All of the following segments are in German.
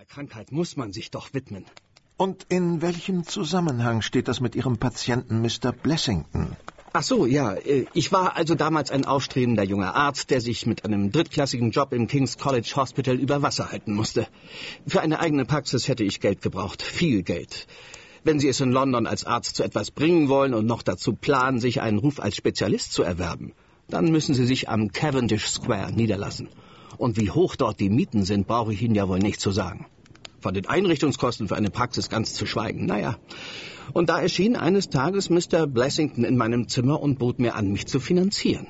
Einer Krankheit muss man sich doch widmen. Und in welchem Zusammenhang steht das mit Ihrem Patienten Mr. Blessington? Ach so, ja. äh, Ich war also damals ein aufstrebender junger Arzt, der sich mit einem drittklassigen Job im King's College Hospital über Wasser halten musste. Für eine eigene Praxis hätte ich Geld gebraucht. Viel Geld. Wenn Sie es in London als Arzt zu etwas bringen wollen und noch dazu planen, sich einen Ruf als Spezialist zu erwerben, dann müssen Sie sich am Cavendish Square niederlassen. Und wie hoch dort die Mieten sind, brauche ich Ihnen ja wohl nicht zu sagen. Von den Einrichtungskosten für eine Praxis ganz zu schweigen. Naja. Und da erschien eines Tages Mr. Blessington in meinem Zimmer und bot mir an, mich zu finanzieren.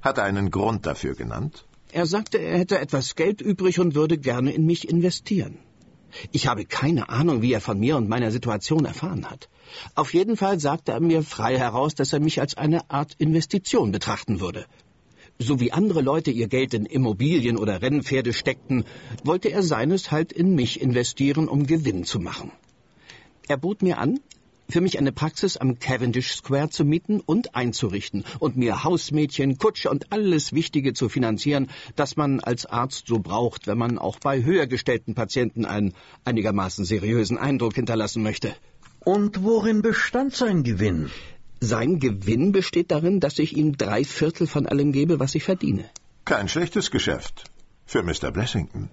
Hat er einen Grund dafür genannt? Er sagte, er hätte etwas Geld übrig und würde gerne in mich investieren. Ich habe keine Ahnung, wie er von mir und meiner Situation erfahren hat. Auf jeden Fall sagte er mir frei heraus, dass er mich als eine Art Investition betrachten würde. So wie andere Leute ihr Geld in Immobilien oder Rennpferde steckten, wollte er seines halt in mich investieren, um Gewinn zu machen. Er bot mir an, für mich eine Praxis am Cavendish Square zu mieten und einzurichten und mir Hausmädchen, Kutsche und alles Wichtige zu finanzieren, das man als Arzt so braucht, wenn man auch bei höher gestellten Patienten einen einigermaßen seriösen Eindruck hinterlassen möchte. Und worin bestand sein Gewinn? Sein Gewinn besteht darin, dass ich ihm drei Viertel von allem gebe, was ich verdiene. Kein schlechtes Geschäft. Für Mr. Blessington.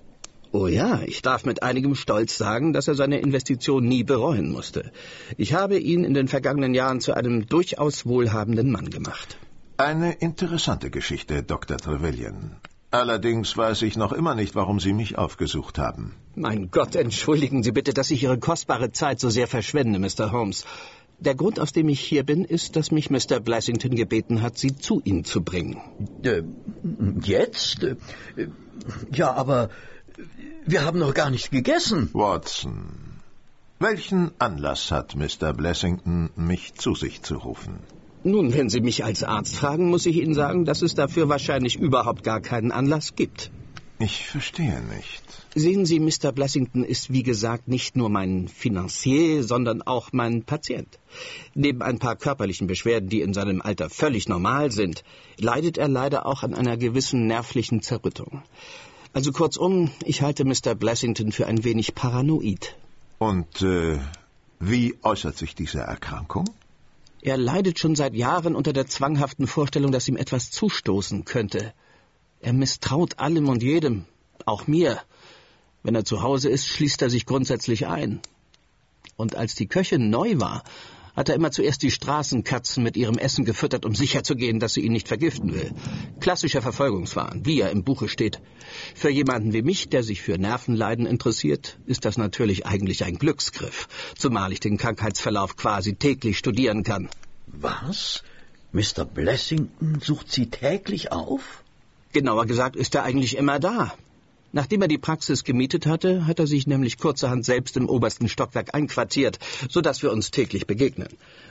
Oh ja, ich darf mit einigem Stolz sagen, dass er seine Investition nie bereuen musste. Ich habe ihn in den vergangenen Jahren zu einem durchaus wohlhabenden Mann gemacht. Eine interessante Geschichte, Dr. Trevelyan. Allerdings weiß ich noch immer nicht, warum Sie mich aufgesucht haben. Mein Gott, entschuldigen Sie bitte, dass ich Ihre kostbare Zeit so sehr verschwende, Mr. Holmes. Der Grund, aus dem ich hier bin, ist, dass mich Mr. Blessington gebeten hat, Sie zu ihm zu bringen. Äh, jetzt? Äh, ja, aber wir haben noch gar nicht gegessen. Watson, welchen Anlass hat Mr. Blessington, mich zu sich zu rufen? Nun, wenn Sie mich als Arzt fragen, muss ich Ihnen sagen, dass es dafür wahrscheinlich überhaupt gar keinen Anlass gibt. Ich verstehe nicht. Sehen Sie, Mr. Blessington ist wie gesagt nicht nur mein Finanzier, sondern auch mein Patient. Neben ein paar körperlichen Beschwerden, die in seinem Alter völlig normal sind, leidet er leider auch an einer gewissen nervlichen Zerrüttung. Also kurzum, ich halte Mr. Blessington für ein wenig paranoid. Und äh, wie äußert sich diese Erkrankung? Er leidet schon seit Jahren unter der zwanghaften Vorstellung, dass ihm etwas zustoßen könnte. Er misstraut allem und jedem, auch mir. Wenn er zu Hause ist, schließt er sich grundsätzlich ein. Und als die Köchin neu war, hat er immer zuerst die Straßenkatzen mit ihrem Essen gefüttert, um sicherzugehen, dass sie ihn nicht vergiften will. Klassischer Verfolgungswahn, wie er im Buche steht. Für jemanden wie mich, der sich für Nervenleiden interessiert, ist das natürlich eigentlich ein Glücksgriff, zumal ich den Krankheitsverlauf quasi täglich studieren kann. Was? Mr. Blessington sucht Sie täglich auf? Genauer gesagt ist er eigentlich immer da. Nachdem er die Praxis gemietet hatte, hat er sich nämlich kurzerhand selbst im obersten Stockwerk einquartiert, so dass wir uns täglich begegnen.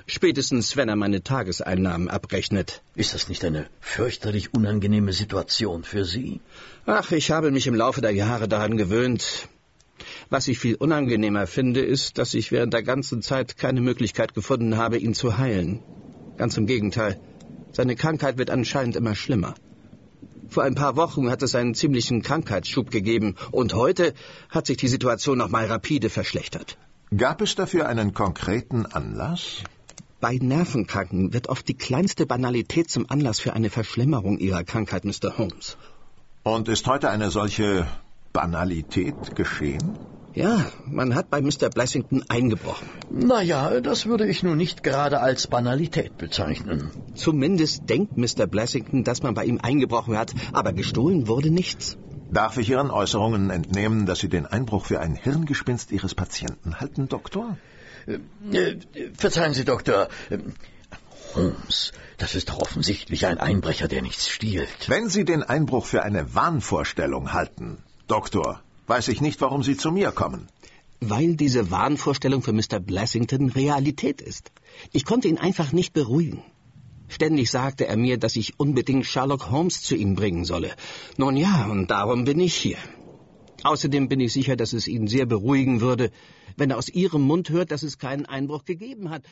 Spätestens, wenn er meine Tageseinnahmen abrechnet. Ist das nicht eine fürchterlich unangenehme Situation für Sie? Ach, ich habe mich im Laufe der Jahre daran gewöhnt. Was ich viel unangenehmer finde, ist, dass ich während der ganzen Zeit keine Möglichkeit gefunden habe, ihn zu heilen. Ganz im Gegenteil. Seine Krankheit wird anscheinend immer schlimmer. Vor ein paar Wochen hat es einen ziemlichen Krankheitsschub gegeben und heute hat sich die Situation noch mal rapide verschlechtert. Gab es dafür einen konkreten Anlass? Bei Nervenkranken wird oft die kleinste Banalität zum Anlass für eine Verschlimmerung ihrer Krankheit, Mr. Holmes. Und ist heute eine solche Banalität geschehen? Ja, man hat bei Mr. Blessington eingebrochen. Naja, das würde ich nun nicht gerade als Banalität bezeichnen. Zumindest denkt Mr. Blessington, dass man bei ihm eingebrochen hat, aber gestohlen wurde nichts. Darf ich Ihren Äußerungen entnehmen, dass Sie den Einbruch für ein Hirngespinst Ihres Patienten halten, Doktor? Äh, verzeihen Sie, Doktor. Äh, Holmes, das ist doch offensichtlich ein Einbrecher, der nichts stiehlt. Wenn Sie den Einbruch für eine Wahnvorstellung halten, Doktor, weiß ich nicht, warum Sie zu mir kommen. Weil diese Wahnvorstellung für Mr. Blessington Realität ist. Ich konnte ihn einfach nicht beruhigen. Ständig sagte er mir, dass ich unbedingt Sherlock Holmes zu ihm bringen solle. Nun ja, und darum bin ich hier. Außerdem bin ich sicher, dass es ihn sehr beruhigen würde, wenn er aus Ihrem Mund hört, dass es keinen Einbruch gegeben hat.